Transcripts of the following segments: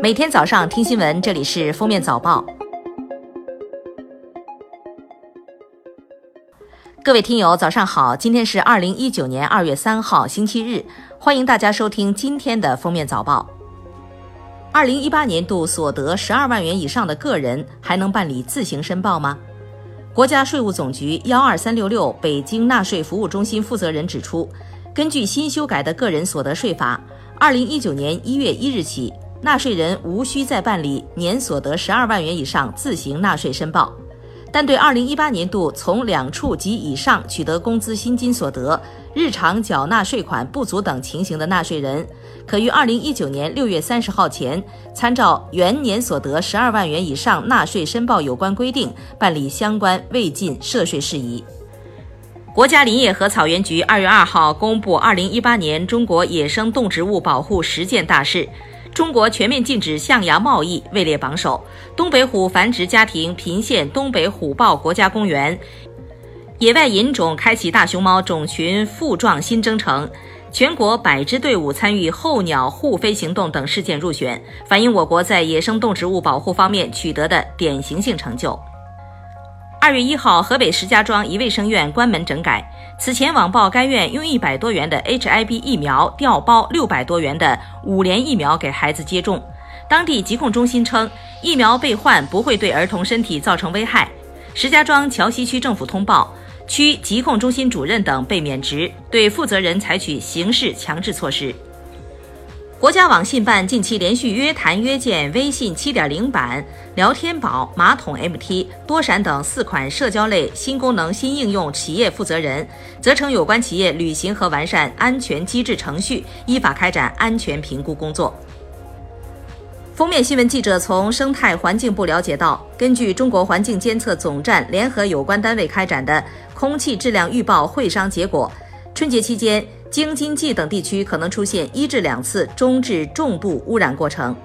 每天早上听新闻，这里是封面早报。各位听友，早上好！今天是二零一九年二月三号，星期日，欢迎大家收听今天的封面早报。二零一八年度所得十二万元以上的个人还能办理自行申报吗？国家税务总局幺二三六六北京纳税服务中心负责人指出，根据新修改的个人所得税法，二零一九年一月一日起。纳税人无需再办理年所得十二万元以上自行纳税申报，但对二零一八年度从两处及以上取得工资薪金所得、日常缴纳税款不足等情形的纳税人，可于二零一九年六月三十号前，参照原年所得十二万元以上纳税申报有关规定办理相关未尽涉税事宜。国家林业和草原局二月二号公布二零一八年中国野生动植物保护十件大事。中国全面禁止象牙贸易位列榜首，东北虎繁殖家庭频现东北虎豹国家公园，野外引种开启大熊猫种群复壮新征程，全国百支队伍参与候鸟护飞行动等事件入选，反映我国在野生动植物保护方面取得的典型性成就。二月一号，河北石家庄一卫生院关门整改。此前网曝该院用一百多元的 HIB 疫苗调包六百多元的五联疫苗给孩子接种。当地疾控中心称，疫苗被换不会对儿童身体造成危害。石家庄桥西区政府通报，区疾控中心主任等被免职，对负责人采取刑事强制措施。国家网信办近期连续约谈约见微信7.0版、聊天宝、马桶 MT、多闪等四款社交类新功能新应用企业负责人，责成有关企业履行和完善安全机制程序，依法开展安全评估工作。封面新闻记者从生态环境部了解到，根据中国环境监测总站联合有关单位开展的空气质量预报会商结果，春节期间。京津冀等地区可能出现一至两次中至重度污染过程。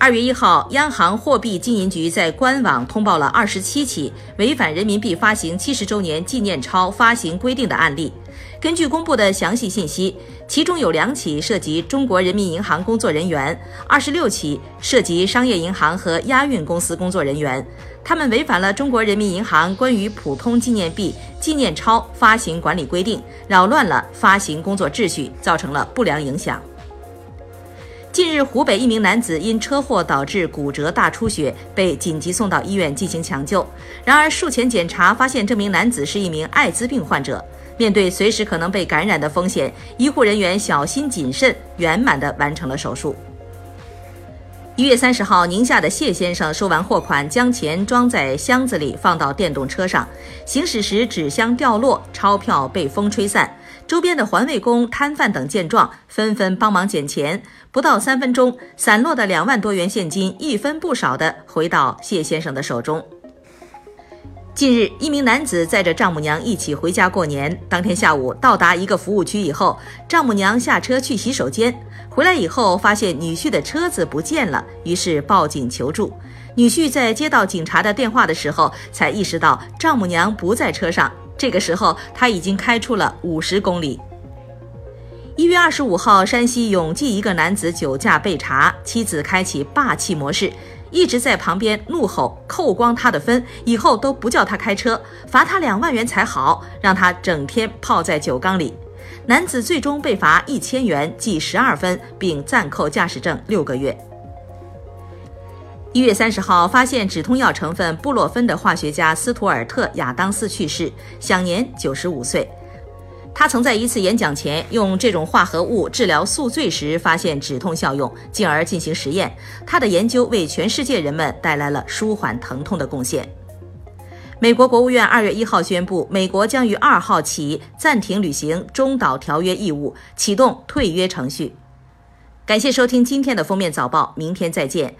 二月一号，央行货币经营局在官网通报了二十七起违反人民币发行七十周年纪念钞发行规定的案例。根据公布的详细信息，其中有两起涉及中国人民银行工作人员，二十六起涉及商业银行和押运公司工作人员。他们违反了中国人民银行关于普通纪念币、纪念钞发行管理规定，扰乱了发行工作秩序，造成了不良影响。近日，湖北一名男子因车祸导致骨折大出血，被紧急送到医院进行抢救。然而，术前检查发现这名男子是一名艾滋病患者。面对随时可能被感染的风险，医护人员小心谨慎，圆满地完成了手术。一月三十号，宁夏的谢先生收完货款，将钱装在箱子里，放到电动车上。行驶时，纸箱掉落，钞票被风吹散。周边的环卫工、摊贩等见状，纷纷帮忙捡钱。不到三分钟，散落的两万多元现金一分不少的回到谢先生的手中。近日，一名男子载着丈母娘一起回家过年。当天下午到达一个服务区以后，丈母娘下车去洗手间，回来以后发现女婿的车子不见了，于是报警求助。女婿在接到警察的电话的时候，才意识到丈母娘不在车上。这个时候，他已经开出了五十公里。一月二十五号，山西永济一个男子酒驾被查，妻子开启霸气模式。一直在旁边怒吼，扣光他的分，以后都不叫他开车，罚他两万元才好，让他整天泡在酒缸里。男子最终被罚一千元，记十二分，并暂扣驾驶证六个月。一月三十号，发现止痛药成分布洛芬的化学家斯图尔特·亚当斯去世，享年九十五岁。他曾在一次演讲前用这种化合物治疗宿醉时，发现止痛效用，进而进行实验。他的研究为全世界人们带来了舒缓疼痛的贡献。美国国务院二月一号宣布，美国将于二号起暂停履行中导条约义务，启动退约程序。感谢收听今天的封面早报，明天再见。